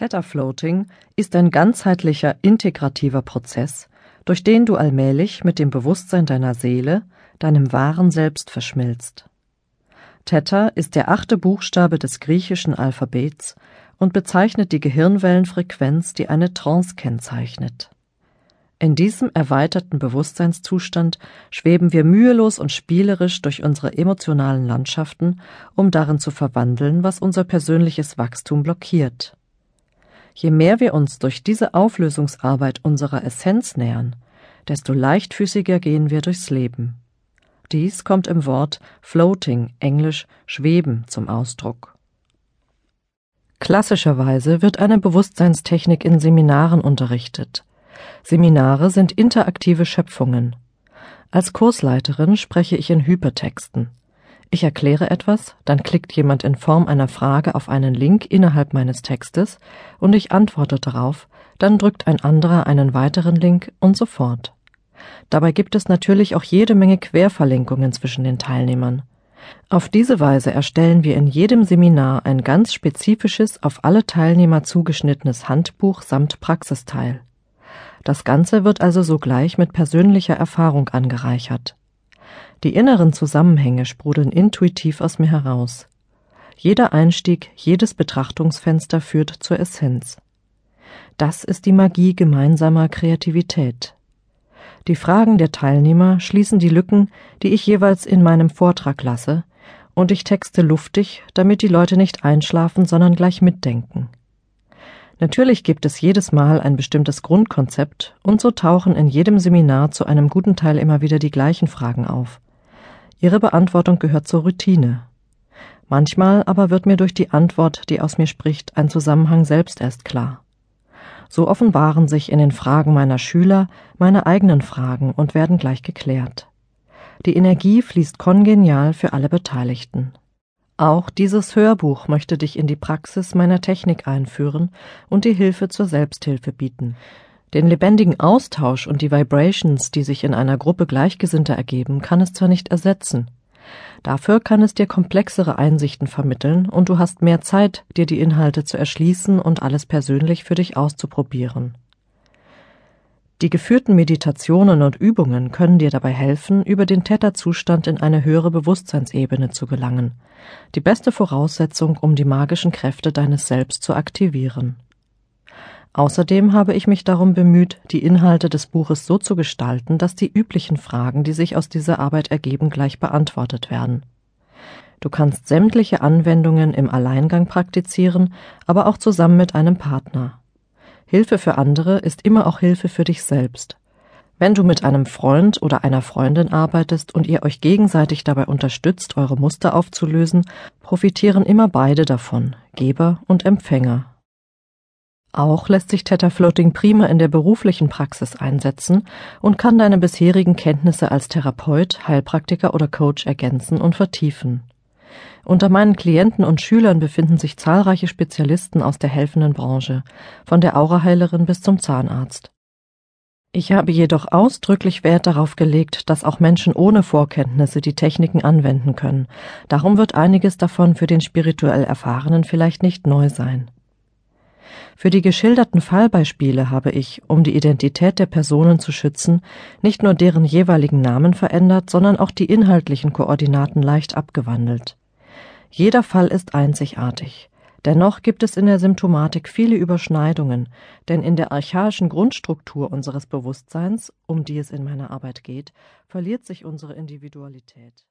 Theta Floating ist ein ganzheitlicher, integrativer Prozess, durch den du allmählich mit dem Bewusstsein deiner Seele, deinem wahren Selbst verschmilzt. Theta ist der achte Buchstabe des griechischen Alphabets und bezeichnet die Gehirnwellenfrequenz, die eine Trance kennzeichnet. In diesem erweiterten Bewusstseinszustand schweben wir mühelos und spielerisch durch unsere emotionalen Landschaften, um darin zu verwandeln, was unser persönliches Wachstum blockiert. Je mehr wir uns durch diese Auflösungsarbeit unserer Essenz nähern, desto leichtfüßiger gehen wir durchs Leben. Dies kommt im Wort floating, englisch schweben, zum Ausdruck. Klassischerweise wird eine Bewusstseinstechnik in Seminaren unterrichtet. Seminare sind interaktive Schöpfungen. Als Kursleiterin spreche ich in Hypertexten. Ich erkläre etwas, dann klickt jemand in Form einer Frage auf einen Link innerhalb meines Textes und ich antworte darauf, dann drückt ein anderer einen weiteren Link und so fort. Dabei gibt es natürlich auch jede Menge Querverlinkungen zwischen den Teilnehmern. Auf diese Weise erstellen wir in jedem Seminar ein ganz spezifisches, auf alle Teilnehmer zugeschnittenes Handbuch samt Praxisteil. Das Ganze wird also sogleich mit persönlicher Erfahrung angereichert. Die inneren Zusammenhänge sprudeln intuitiv aus mir heraus. Jeder Einstieg, jedes Betrachtungsfenster führt zur Essenz. Das ist die Magie gemeinsamer Kreativität. Die Fragen der Teilnehmer schließen die Lücken, die ich jeweils in meinem Vortrag lasse, und ich texte luftig, damit die Leute nicht einschlafen, sondern gleich mitdenken. Natürlich gibt es jedes Mal ein bestimmtes Grundkonzept, und so tauchen in jedem Seminar zu einem guten Teil immer wieder die gleichen Fragen auf. Ihre Beantwortung gehört zur Routine. Manchmal aber wird mir durch die Antwort, die aus mir spricht, ein Zusammenhang selbst erst klar. So offenbaren sich in den Fragen meiner Schüler meine eigenen Fragen und werden gleich geklärt. Die Energie fließt kongenial für alle Beteiligten. Auch dieses Hörbuch möchte dich in die Praxis meiner Technik einführen und dir Hilfe zur Selbsthilfe bieten. Den lebendigen Austausch und die Vibrations, die sich in einer Gruppe Gleichgesinnter ergeben, kann es zwar nicht ersetzen. Dafür kann es dir komplexere Einsichten vermitteln und du hast mehr Zeit, dir die Inhalte zu erschließen und alles persönlich für dich auszuprobieren. Die geführten Meditationen und Übungen können dir dabei helfen, über den Theta-Zustand in eine höhere Bewusstseinsebene zu gelangen. Die beste Voraussetzung, um die magischen Kräfte deines Selbst zu aktivieren. Außerdem habe ich mich darum bemüht, die Inhalte des Buches so zu gestalten, dass die üblichen Fragen, die sich aus dieser Arbeit ergeben, gleich beantwortet werden. Du kannst sämtliche Anwendungen im Alleingang praktizieren, aber auch zusammen mit einem Partner. Hilfe für andere ist immer auch Hilfe für dich selbst. Wenn du mit einem Freund oder einer Freundin arbeitest und ihr euch gegenseitig dabei unterstützt, eure Muster aufzulösen, profitieren immer beide davon, Geber und Empfänger. Auch lässt sich Theta Floating prima in der beruflichen Praxis einsetzen und kann deine bisherigen Kenntnisse als Therapeut, Heilpraktiker oder Coach ergänzen und vertiefen. Unter meinen Klienten und Schülern befinden sich zahlreiche Spezialisten aus der helfenden Branche, von der Auraheilerin bis zum Zahnarzt. Ich habe jedoch ausdrücklich Wert darauf gelegt, dass auch Menschen ohne Vorkenntnisse die Techniken anwenden können. Darum wird einiges davon für den spirituell Erfahrenen vielleicht nicht neu sein. Für die geschilderten Fallbeispiele habe ich, um die Identität der Personen zu schützen, nicht nur deren jeweiligen Namen verändert, sondern auch die inhaltlichen Koordinaten leicht abgewandelt. Jeder Fall ist einzigartig. Dennoch gibt es in der Symptomatik viele Überschneidungen, denn in der archaischen Grundstruktur unseres Bewusstseins, um die es in meiner Arbeit geht, verliert sich unsere Individualität.